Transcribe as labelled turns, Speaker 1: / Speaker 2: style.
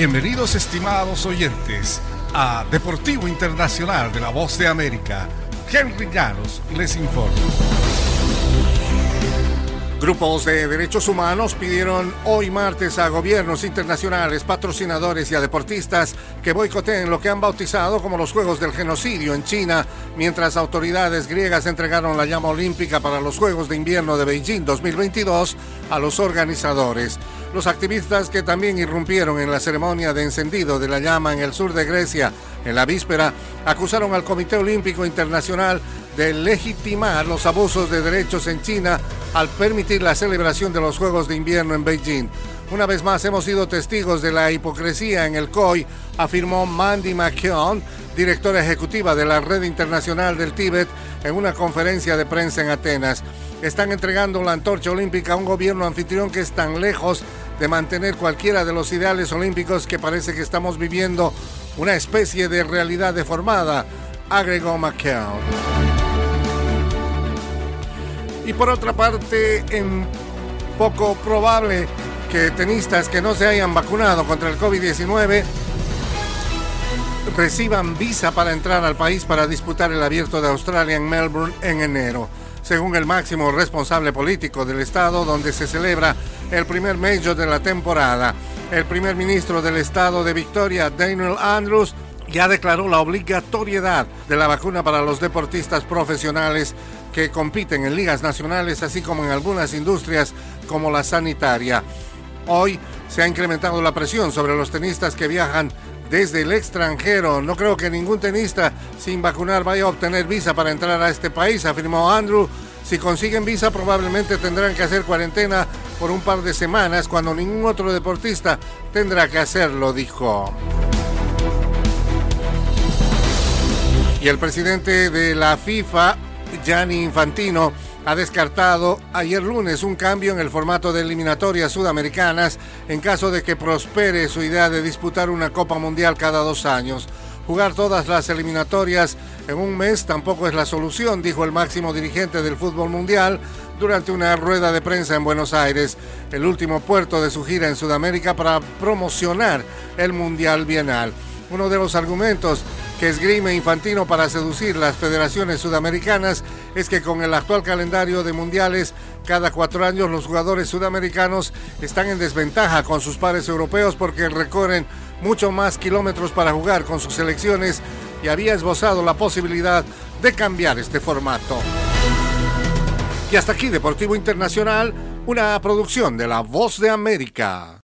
Speaker 1: Bienvenidos estimados oyentes a Deportivo Internacional de la Voz de América. Henry Llanos les informa.
Speaker 2: Grupos de derechos humanos pidieron hoy martes a gobiernos internacionales, patrocinadores y a deportistas que boicoteen lo que han bautizado como los Juegos del Genocidio en China, mientras autoridades griegas entregaron la llama olímpica para los Juegos de Invierno de Beijing 2022 a los organizadores. Los activistas que también irrumpieron en la ceremonia de encendido de la llama en el sur de Grecia en la víspera acusaron al Comité Olímpico Internacional de legitimar los abusos de derechos en China al permitir la celebración de los Juegos de Invierno en Beijing. Una vez más hemos sido testigos de la hipocresía en el COI, afirmó Mandy McKeown, directora ejecutiva de la Red Internacional del Tíbet, en una conferencia de prensa en Atenas. Están entregando la antorcha olímpica a un gobierno anfitrión que es tan lejos de mantener cualquiera de los ideales olímpicos que parece que estamos viviendo una especie de realidad deformada, agregó McKeown. Y por otra parte, poco probable que tenistas que no se hayan vacunado contra el COVID-19 reciban visa para entrar al país para disputar el abierto de Australia en Melbourne en enero. Según el máximo responsable político del estado donde se celebra el primer major de la temporada, el primer ministro del estado de Victoria, Daniel Andrews, ya declaró la obligatoriedad de la vacuna para los deportistas profesionales que compiten en ligas nacionales, así como en algunas industrias como la sanitaria. Hoy se ha incrementado la presión sobre los tenistas que viajan desde el extranjero. No creo que ningún tenista sin vacunar vaya a obtener visa para entrar a este país, afirmó Andrew. Si consiguen visa probablemente tendrán que hacer cuarentena por un par de semanas cuando ningún otro deportista tendrá que hacerlo, dijo. Y el presidente de la FIFA, Gianni Infantino, ha descartado ayer lunes un cambio en el formato de eliminatorias sudamericanas en caso de que prospere su idea de disputar una Copa Mundial cada dos años. Jugar todas las eliminatorias en un mes tampoco es la solución, dijo el máximo dirigente del fútbol mundial durante una rueda de prensa en Buenos Aires, el último puerto de su gira en Sudamérica para promocionar el Mundial Bienal. Uno de los argumentos que esgrime Infantino para seducir las federaciones sudamericanas es que con el actual calendario de mundiales, cada cuatro años los jugadores sudamericanos están en desventaja con sus pares europeos porque recorren mucho más kilómetros para jugar con sus selecciones y había esbozado la posibilidad de cambiar este formato. Y hasta aquí Deportivo Internacional, una producción de La Voz de América.